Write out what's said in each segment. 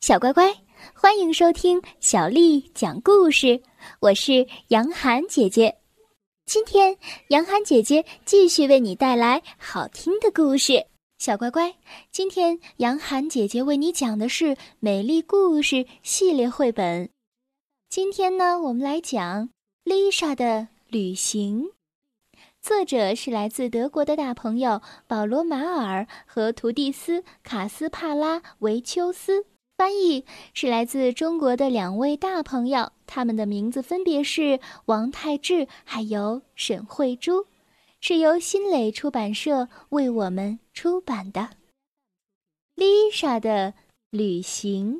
小乖乖，欢迎收听小丽讲故事。我是杨涵姐姐，今天杨涵姐姐继续为你带来好听的故事。小乖乖，今天杨涵姐姐为你讲的是《美丽故事》系列绘本。今天呢，我们来讲丽莎的旅行。作者是来自德国的大朋友保罗·马尔和图蒂斯·卡斯帕拉维丘斯，翻译是来自中国的两位大朋友，他们的名字分别是王泰志还有沈慧珠，是由新蕾出版社为我们出版的《丽莎的旅行》。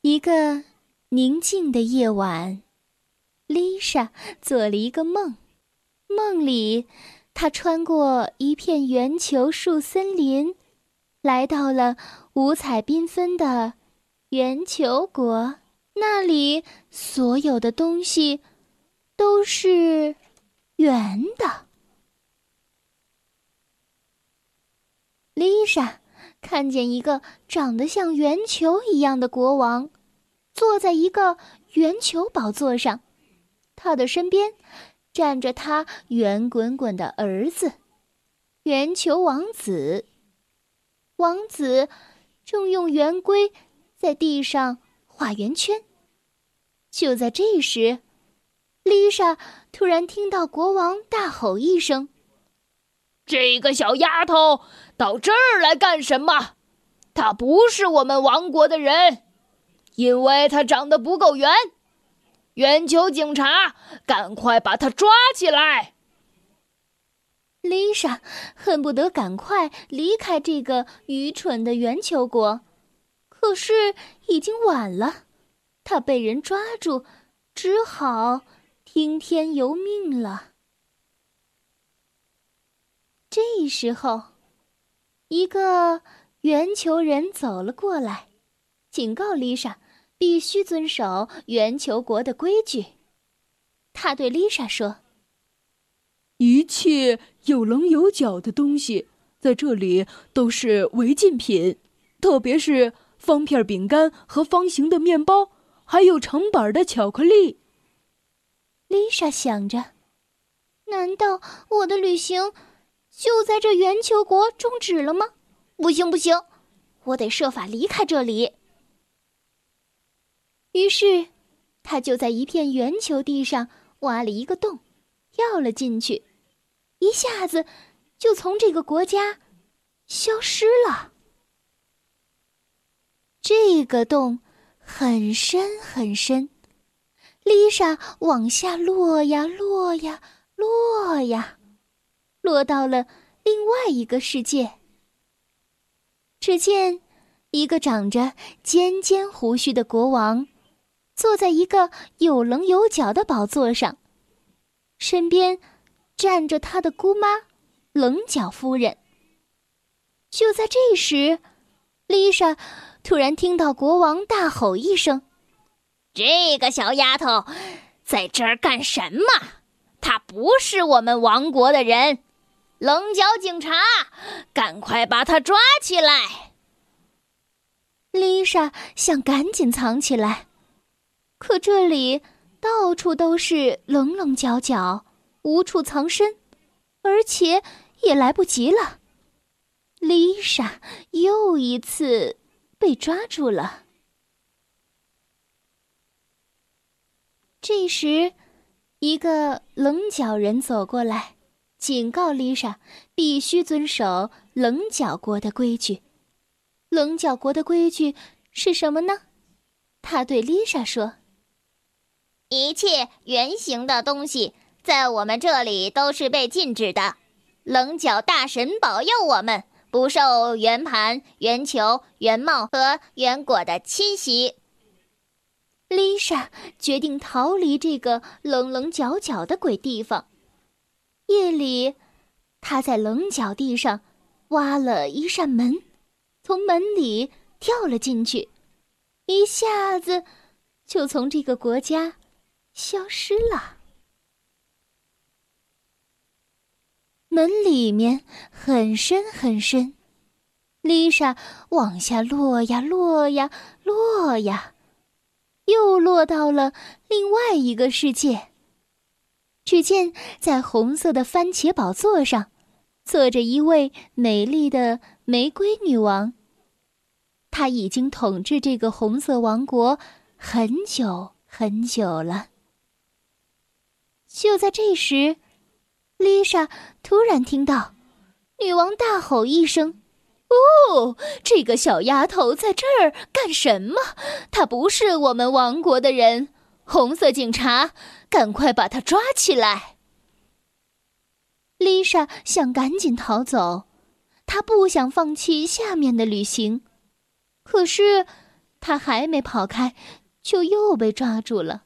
一个宁静的夜晚。丽莎做了一个梦，梦里，他穿过一片圆球树森林，来到了五彩缤纷的圆球国。那里所有的东西都是圆的。丽莎看见一个长得像圆球一样的国王，坐在一个圆球宝座上。他的身边站着他圆滚滚的儿子，圆球王子。王子正用圆规在地上画圆圈。就在这时，丽莎突然听到国王大吼一声：“这个小丫头到这儿来干什么？她不是我们王国的人，因为她长得不够圆。”圆球警察，赶快把他抓起来！丽莎恨不得赶快离开这个愚蠢的圆球国，可是已经晚了，她被人抓住，只好听天由命了。这时候，一个圆球人走了过来，警告丽莎。必须遵守圆球国的规矩，他对丽莎说：“一切有棱有角的东西在这里都是违禁品，特别是方片饼干和方形的面包，还有成板的巧克力。”丽莎想着：“难道我的旅行就在这圆球国终止了吗？不行，不行，我得设法离开这里。”于是，他就在一片圆球地上挖了一个洞，跳了进去，一下子就从这个国家消失了。这个洞很深很深，丽莎往下落呀落呀落呀，落到了另外一个世界。只见一个长着尖尖胡须的国王。坐在一个有棱有角的宝座上，身边站着他的姑妈棱角夫人。就在这时，丽莎突然听到国王大吼一声：“这个小丫头在这儿干什么？她不是我们王国的人！棱角警察，赶快把她抓起来！”丽莎想赶紧藏起来。可这里到处都是棱棱角角，无处藏身，而且也来不及了。丽莎又一次被抓住了。这时，一个棱角人走过来，警告丽莎必须遵守棱角国的规矩。棱角国的规矩是什么呢？他对丽莎说。一切圆形的东西在我们这里都是被禁止的。棱角大神保佑我们不受圆盘、圆球、圆帽和圆果的侵袭。丽莎决定逃离这个棱棱角角的鬼地方。夜里，她在棱角地上挖了一扇门，从门里跳了进去，一下子就从这个国家。消失了。门里面很深很深，丽莎往下落呀落呀落呀，又落到了另外一个世界。只见在红色的番茄宝座上，坐着一位美丽的玫瑰女王。她已经统治这个红色王国很久很久了。就在这时，丽莎突然听到女王大吼一声：“哦，这个小丫头在这儿干什么？她不是我们王国的人！红色警察，赶快把她抓起来！”丽莎想赶紧逃走，她不想放弃下面的旅行。可是，她还没跑开，就又被抓住了。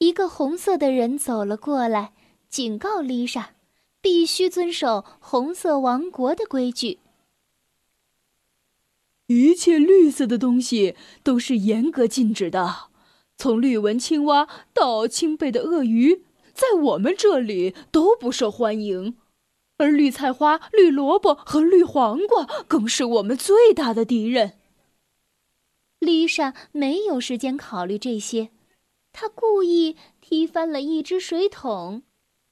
一个红色的人走了过来，警告丽莎，必须遵守红色王国的规矩。一切绿色的东西都是严格禁止的，从绿纹青蛙到青背的鳄鱼，在我们这里都不受欢迎。而绿菜花、绿萝卜和绿黄瓜更是我们最大的敌人。丽莎没有时间考虑这些。他故意踢翻了一只水桶，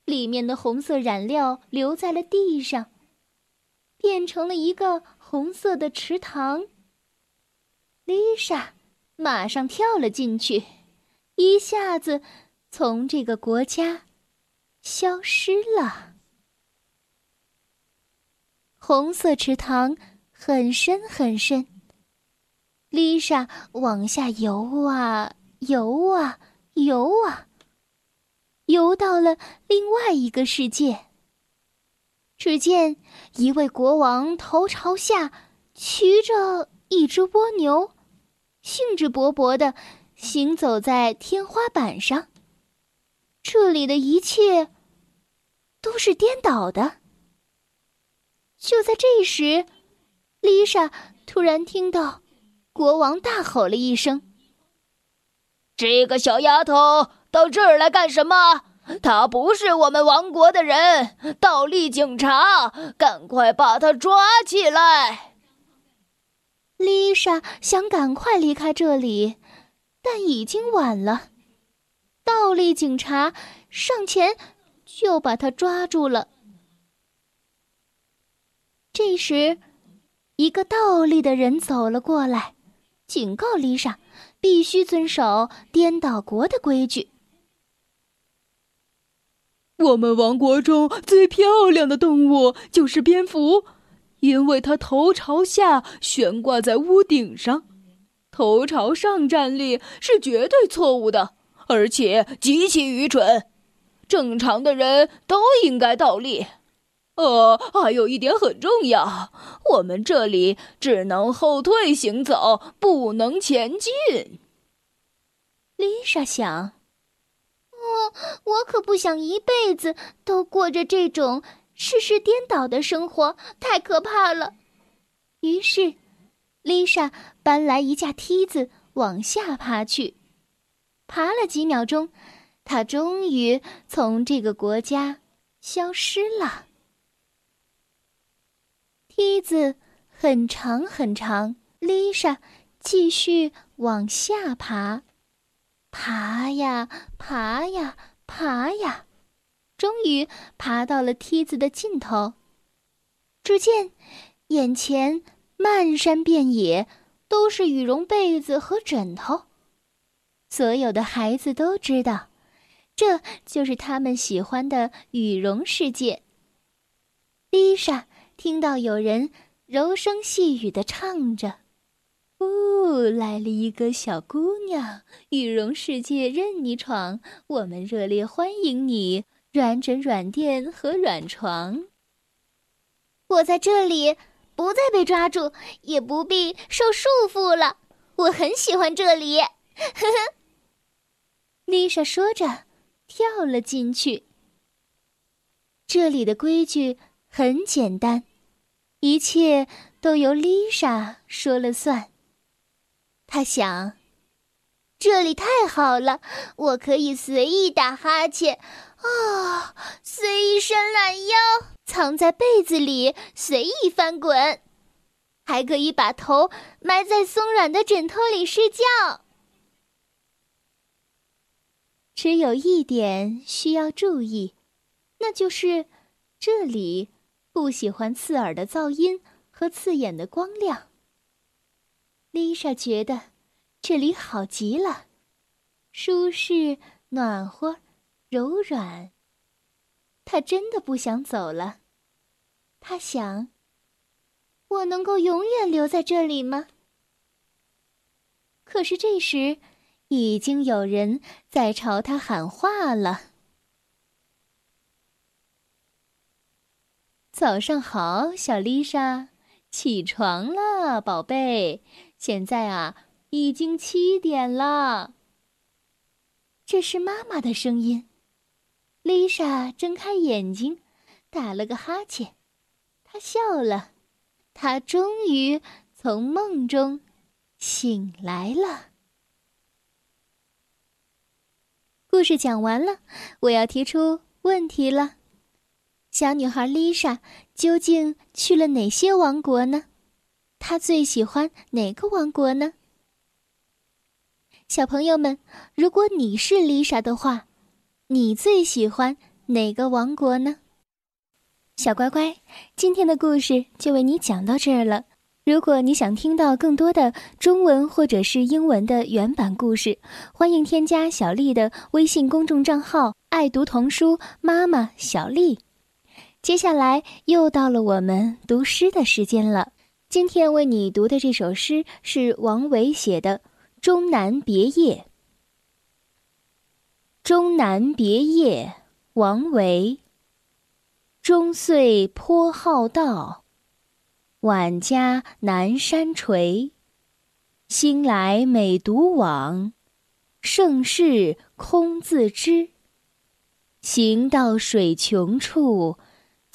里面的红色染料留在了地上，变成了一个红色的池塘。丽莎马上跳了进去，一下子从这个国家消失了。红色池塘很深很深，丽莎往下游啊游啊。游啊，游到了另外一个世界。只见一位国王头朝下骑着一只蜗牛，兴致勃勃的行走在天花板上。这里的一切都是颠倒的。就在这时，丽莎突然听到国王大吼了一声。这个小丫头到这儿来干什么？她不是我们王国的人！倒立警察，赶快把她抓起来！丽莎想赶快离开这里，但已经晚了。倒立警察上前就把她抓住了。这时，一个倒立的人走了过来，警告丽莎。必须遵守颠倒国的规矩。我们王国中最漂亮的动物就是蝙蝠，因为它头朝下悬挂在屋顶上。头朝上站立是绝对错误的，而且极其愚蠢。正常的人都应该倒立。呃，还有一点很重要，我们这里只能后退行走，不能前进。丽莎想：“哦，我可不想一辈子都过着这种事事颠倒的生活，太可怕了。”于是，丽莎搬来一架梯子往下爬去。爬了几秒钟，她终于从这个国家消失了。梯子很长很长，丽莎继续往下爬，爬呀爬呀爬呀，终于爬到了梯子的尽头。只见眼前漫山遍野都是羽绒被子和枕头，所有的孩子都知道，这就是他们喜欢的羽绒世界。丽莎。听到有人柔声细语的唱着：“哦，来了一个小姑娘，羽绒世界任你闯，我们热烈欢迎你，软枕软垫和软床。我在这里不再被抓住，也不必受束缚了，我很喜欢这里。”呵呵，丽莎说着，跳了进去。这里的规矩很简单。一切都由丽莎说了算。她想，这里太好了，我可以随意打哈欠，啊，随意伸懒腰，藏在被子里随意翻滚，还可以把头埋在松软的枕头里睡觉。只有一点需要注意，那就是这里不喜欢刺耳的噪音和刺眼的光亮。丽莎觉得这里好极了，舒适、暖和、柔软。她真的不想走了。她想：“我能够永远留在这里吗？”可是这时，已经有人在朝她喊话了：“早上好，小丽莎，起床了，宝贝。”现在啊，已经七点了。这是妈妈的声音。丽莎睁开眼睛，打了个哈欠，她笑了，她终于从梦中醒来了。故事讲完了，我要提出问题了：小女孩丽莎究竟去了哪些王国呢？她最喜欢哪个王国呢？小朋友们，如果你是丽莎的话，你最喜欢哪个王国呢？小乖乖，今天的故事就为你讲到这儿了。如果你想听到更多的中文或者是英文的原版故事，欢迎添加小丽的微信公众账号“爱读童书妈妈小丽”。接下来又到了我们读诗的时间了。今天为你读的这首诗是王维写的《终南别业》。《终南别业》王维。终岁颇好道，晚家南山陲。兴来每独往，盛事空自知。行到水穷处，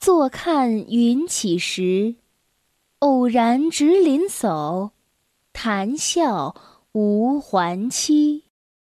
坐看云起时。偶然值林叟，谈笑无还期。